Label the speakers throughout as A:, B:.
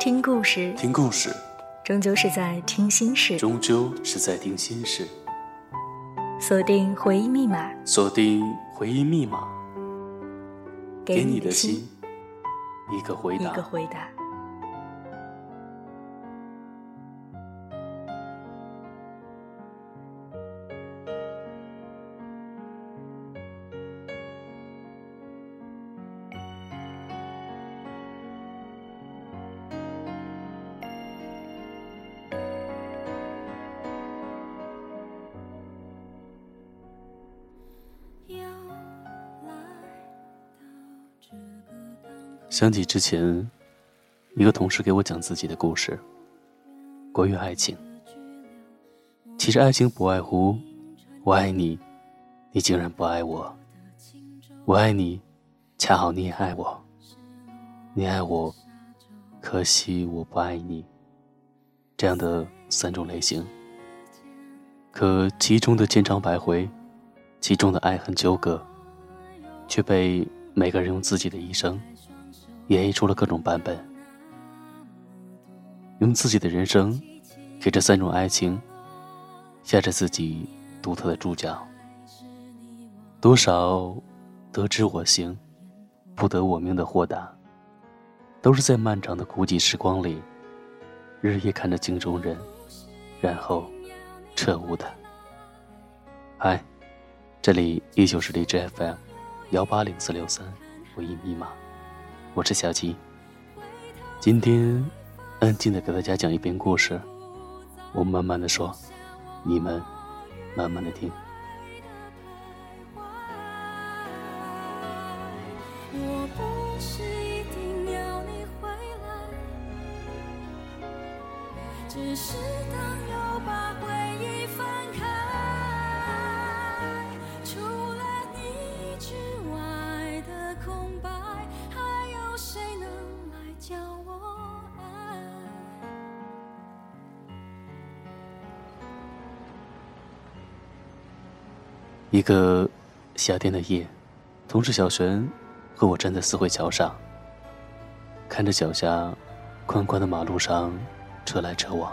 A: 听故事，
B: 听故事，
A: 终究是在听心事。
B: 终究是在听心事。
A: 锁定回忆密码，
B: 锁定回忆密码，给你的
A: 心
B: 心一个回答
A: 一
B: 答。
A: 个回答。
B: 想起之前，一个同事给我讲自己的故事，关于爱情。其实爱情不外乎，我爱你，你竟然不爱我；我爱你，恰好你也爱我；你爱我，可惜我不爱你。这样的三种类型。可其中的千疮百回，其中的爱恨纠葛，却被每个人用自己的一生。演绎出了各种版本，用自己的人生给这三种爱情下着自己独特的注脚。多少得知我幸，不得我命的豁达，都是在漫长的孤寂时光里，日夜看着镜中人，然后彻悟的。嗨，这里依旧是荔枝 FM 幺八零四六三回忆密码。我是小七，今天安静的给大家讲一遍故事，我慢慢的说，你们慢慢的听。
C: 一
B: 个夏天的夜，同事小璇和我站在四惠桥上，看着脚下宽宽的马路上车来车往，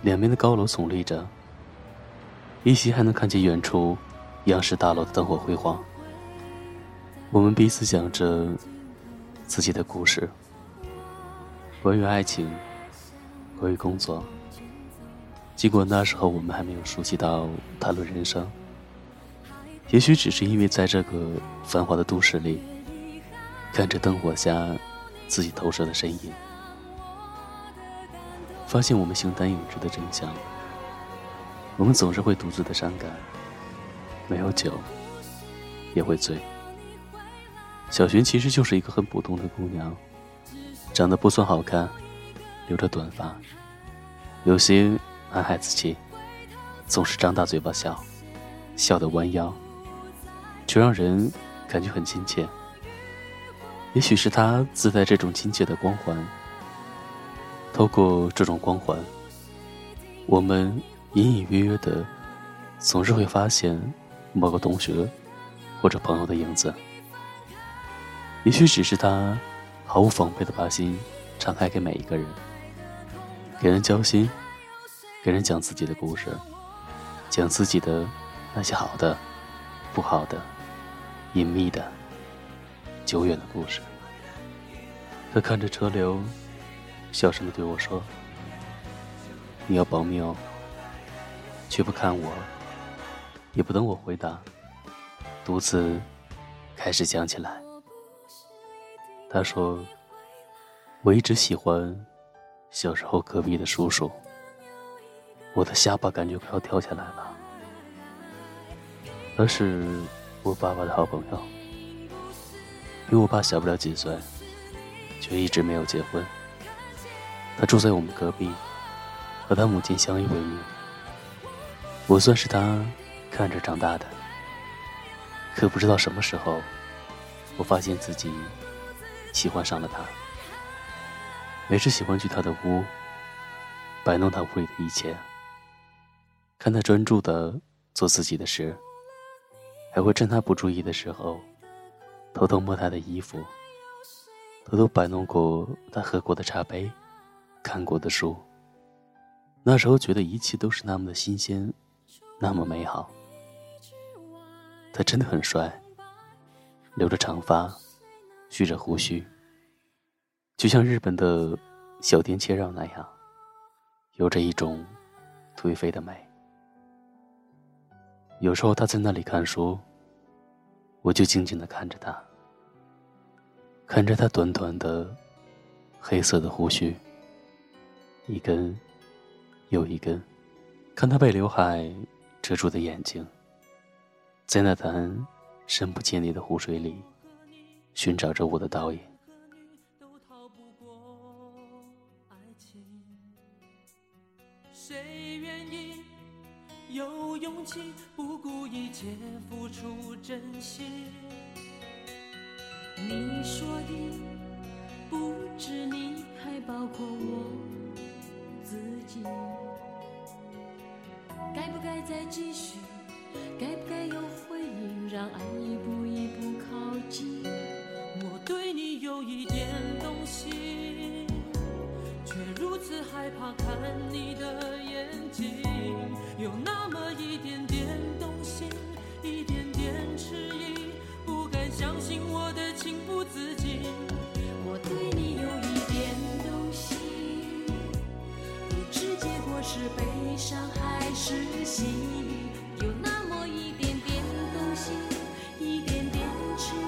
B: 两边的高楼耸立着，依稀还能看见远处央视大楼的灯火辉煌。我们彼此讲着自己的故事，关于爱情，关于工作。尽管那时候我们还没有熟悉到谈论人生，也许只是因为在这个繁华的都市里，看着灯火下自己投射的身影，发现我们形单影只的真相。我们总是会独自的伤感，没有酒也会醉。小璇其实就是一个很普通的姑娘，长得不算好看，留着短发，有些男孩子气，总是张大嘴巴笑，笑得弯腰，却让人感觉很亲切。也许是他自带这种亲切的光环，透过这种光环，我们隐隐约约的，总是会发现某个同学或者朋友的影子。也许只是他毫无防备的把心敞开给每一个人，给人交心。给人讲自己的故事，讲自己的那些好的、不好的、隐秘的、久远的故事。他看着车流，小声的对我说：“你要保密哦。”却不看我，也不等我回答，独自开始讲起来。他说：“我一直喜欢小时候隔壁的叔叔。”我的下巴感觉快要掉下来了。他是我爸爸的好朋友，比我爸小不了几岁，却一直没有结婚。他住在我们隔壁，和他母亲相依为命。我算是他看着长大的，可不知道什么时候，我发现自己喜欢上了他。每次喜欢去他的屋，摆弄他屋里的一切。看他专注的做自己的事，还会趁他不注意的时候，偷偷摸他的衣服，偷偷摆弄过他喝过的茶杯，看过的书。那时候觉得一切都是那么的新鲜，那么美好。他真的很帅，留着长发，蓄着胡须，就像日本的小田切让那样，有着一种颓废的美。有时候他在那里看书，我就静静的看着他，看着他短短的黑色的胡须，一根。又一根，看他被刘海遮住的眼睛，在那潭深不见底的湖水里，寻找着我的倒影。
C: 有勇气不顾一切付出真心？你说的不止你，还包括我。自己该不该再继续？该不该有回应？让爱一是喜？有那么一点点动心，一点点痴意，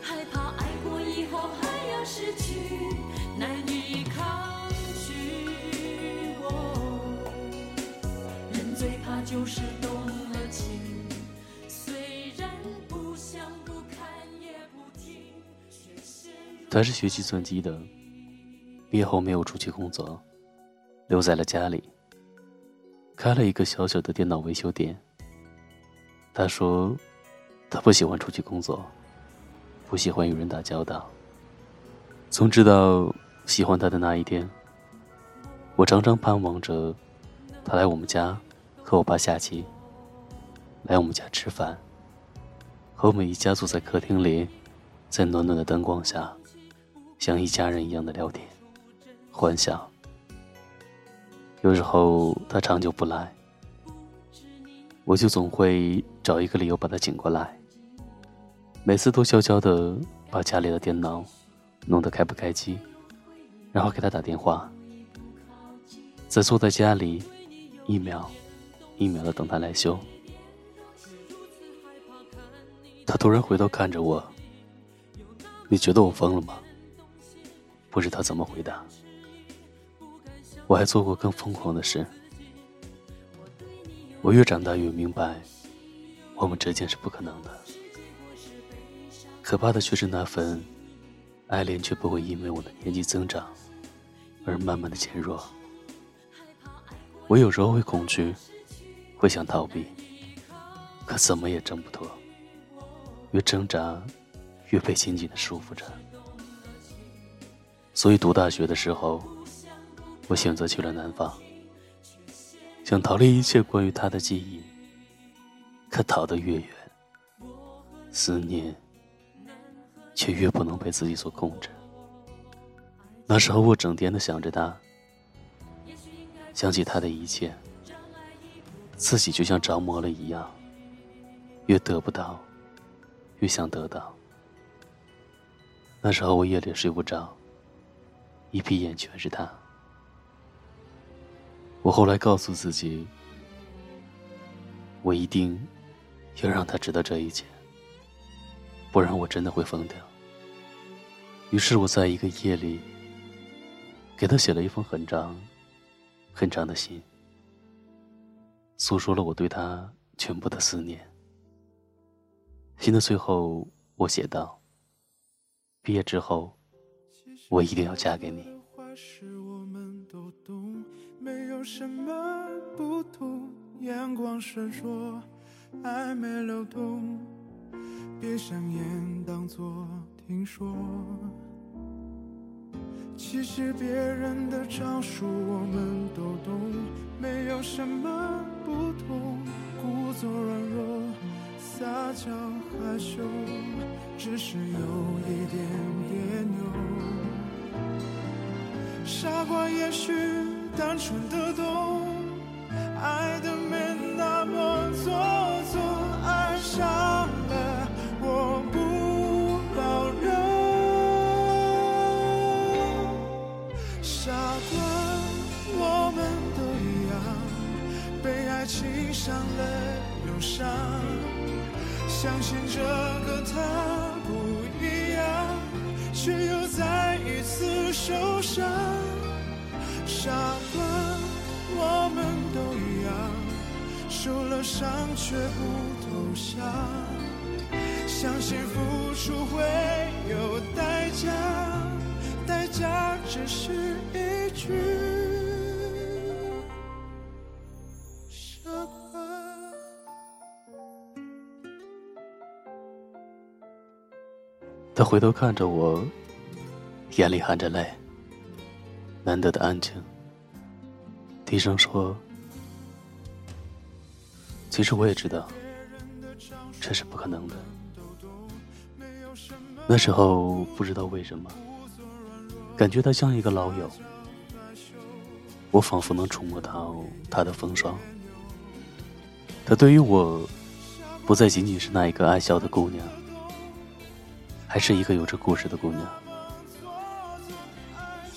C: 害怕爱过以后还要失去，难以抗拒。人最怕就是动了情，虽然不想不看也不听。
B: 他是学计算机的，毕业后没有出去工作，留在了家里。开了一个小小的电脑维修店。他说，他不喜欢出去工作，不喜欢与人打交道。从知道喜欢他的那一天，我常常盼望着他来我们家和我爸下棋，来我们家吃饭，和我们一家坐在客厅里，在暖暖的灯光下，像一家人一样的聊天、欢笑。有时候他长久不来，我就总会找一个理由把他请过来。每次都悄悄的把家里的电脑弄得开不开机，然后给他打电话，再坐在家里一秒一秒的等他来修。他突然回头看着我：“你觉得我疯了吗？”不知道怎么回答。我还做过更疯狂的事。我越长大越明白，我们之间是不可能的。可怕的却是那份爱恋，却不会因为我的年纪增长而慢慢的减弱。我有时候会恐惧，会想逃避，可怎么也挣不脱。越挣扎，越被紧紧的束缚着。所以读大学的时候。我选择去了南方，想逃离一切关于他的记忆。可逃得越远，思念却越不能被自己所控制。那时候我整天的想着他，想起他的一切，自己就像着魔了一样，越得不到，越想得到。那时候我夜里睡不着，一闭眼全是他。我后来告诉自己，我一定要让他知道这一切，不然我真的会疯掉。于是我在一个夜里，给他写了一封很长、很长的信，诉说了我对他全部的思念。信的最后，我写道：“毕业之后，我一定要嫁给你。”什么不同？眼光闪烁，暧昧流动，闭上眼当作听说。其实别人的招数我们都懂，没有什么不同。故作软弱，撒娇害羞，只是有一点别扭。
D: 傻瓜也许单纯的懂，爱的没那么做作，爱上了我不保留。傻瓜，我们都一样，被爱情伤了又伤，相信这个他不一样，却又再一次受伤。傻瓜，我们都一样，受了伤却不投降，相信付出会有代价，代价只是一句傻瓜。
B: 他回头看着我，眼里含着泪。难得的安静，低声说：“其实我也知道，这是不可能的。那时候不知道为什么，感觉他像一个老友，我仿佛能触摸到他的风霜。他对于我，不再仅仅是那一个爱笑的姑娘，还是一个有着故事的姑娘。”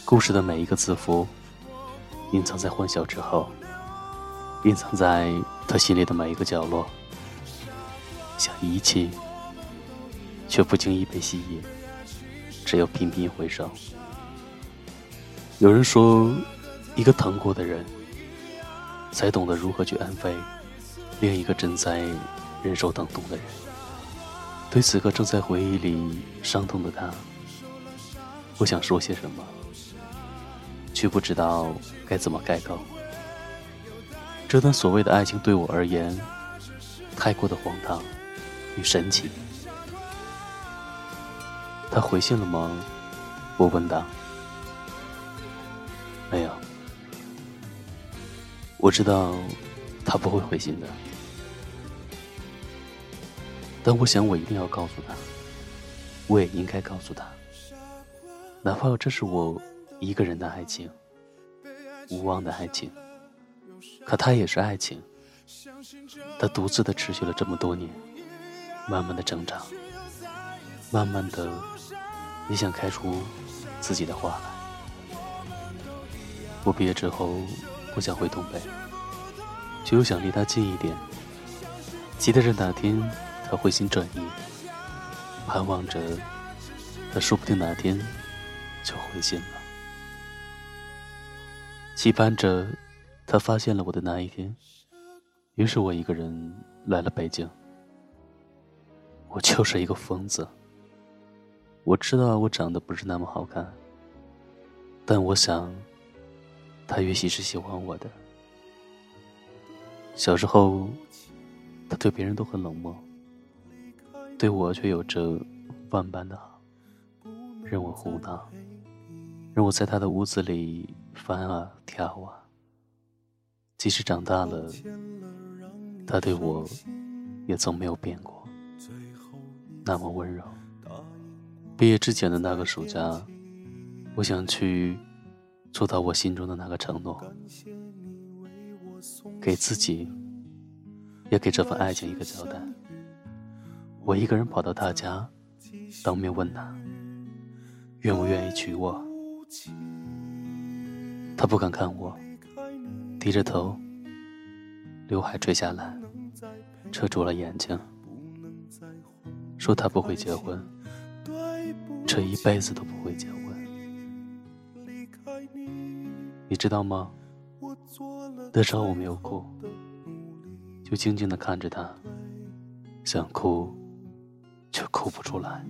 B: 故事的每一个字符，隐藏在欢笑之后，隐藏在他心里的每一个角落，想遗弃，却不经意被吸引，只有频频回首。有人说，一个疼过的人，才懂得如何去安慰另一个正在忍受疼痛的人。对此刻正在回忆里伤痛的他，我想说些什么。却不知道该怎么开口。这段所谓的爱情对我而言，太过的荒唐与神奇。他回信了吗？我问道。没有。我知道他不会回信的，但我想我一定要告诉他，我也应该告诉他，哪怕这是我。一个人的爱情，无望的爱情，可它也是爱情。它独自的持续了这么多年，慢慢的成长，慢慢的也想开出自己的花来。我毕业之后，不想回东北，却又想离他近一点，期待着哪天他回心转意，盼望着他说不定哪天就回心了。期盼着他发现了我的那一天，于是我一个人来了北京。我就是一个疯子。我知道我长得不是那么好看，但我想，他也许是喜欢我的。小时候，他对别人都很冷漠，对我却有着万般的好，任我胡闹，让我在他的屋子里。翻啊跳啊，即使长大了，他对我也从没有变过，那么温柔。毕业之前的那个暑假，我想去做到我心中的那个承诺，给自己，也给这份爱情一个交代。我一个人跑到他家，当面问他，愿不愿意娶我。他不敢看我，低着头，刘海垂下来，遮住了眼睛，说他不会结婚，这一辈子都不会结婚。你知道吗？那时候我没有哭，就静静的看着他，想哭，却哭不出来。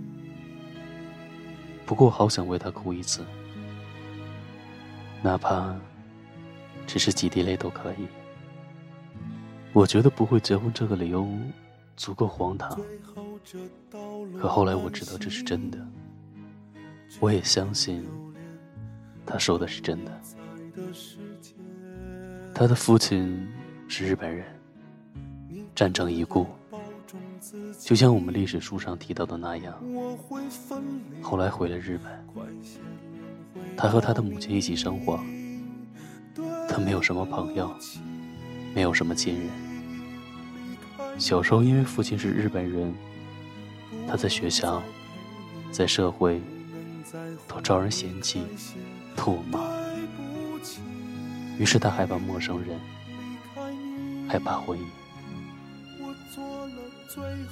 B: 不过好想为他哭一次。哪怕只是几滴泪都可以。我觉得不会结婚这个理由足够荒唐，可后来我知道这是真的。我也相信他说的是真的。他的父亲是日本人，战争已故，就像我们历史书上提到的那样，后来回了日本。他和他的母亲一起生活，他没有什么朋友，没有什么亲人。小时候因为父亲是日本人，他在学校、在社会都招人嫌弃、唾骂，于是他害怕陌生人，害怕回忆。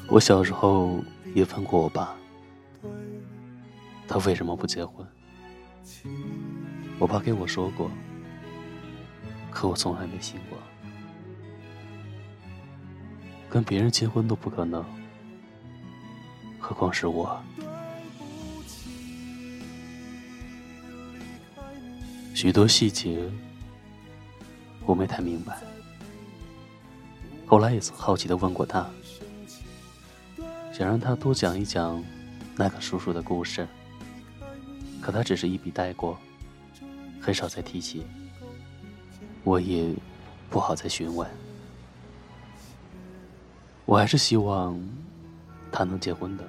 B: 我小时候也问过我爸，他为什么不结婚？我爸给我说过，可我从来没信过。跟别人结婚都不可能，何况是我？许多细节我没太明白。后来也曾好奇的问过他，想让他多讲一讲那个叔叔的故事，可他只是一笔带过，很少再提起。我也不好再询问。我还是希望他能结婚的，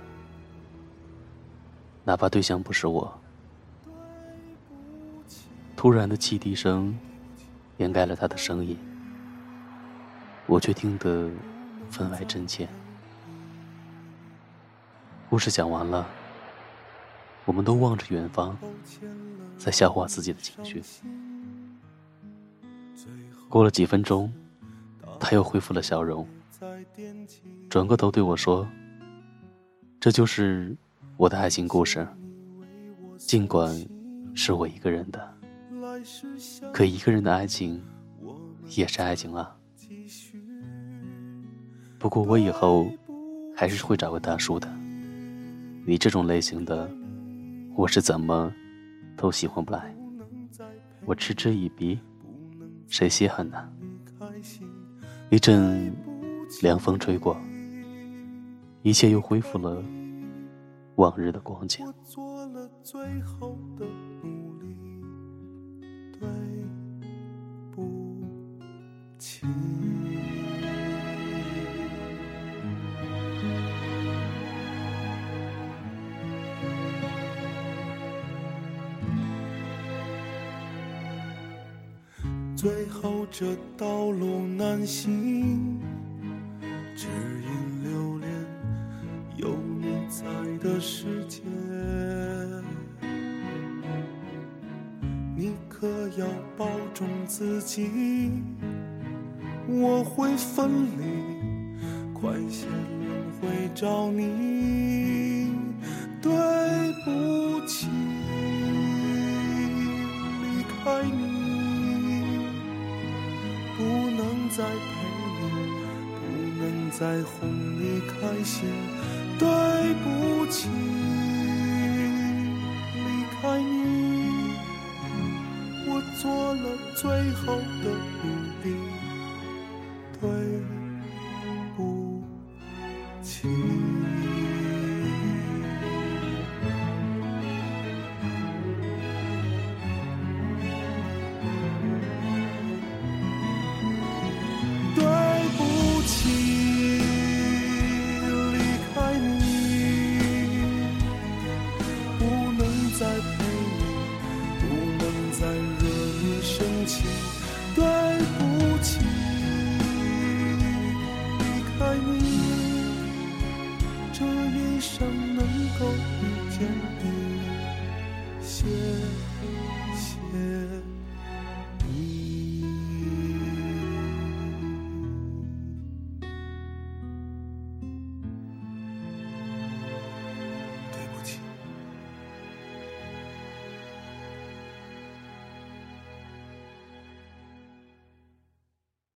B: 哪怕对象不是我。突然的汽笛声掩盖了他的声音。我却听得分外真切。故事讲完了，我们都望着远方，在消化自己的情绪。过了几分钟，他又恢复了笑容，转过头对我说：“这就是我的爱情故事。尽管是我一个人的，可一个人的爱情也是爱情啊。”不过我以后还是会找个大叔的。你这种类型的，我是怎么都喜欢不来。我嗤之以鼻，谁稀罕呢？一阵凉风吹过，一切又恢复了往日的光景。对不起。最后这道路难行，只因留恋有你在的世界。你可要保重自己，我会分离，快些轮回找你。对在哄你开心。对不起，离开你，我做了最后的努力。对在惹你生气对不起
D: 离开你这一生能够遇见你
B: 谢谢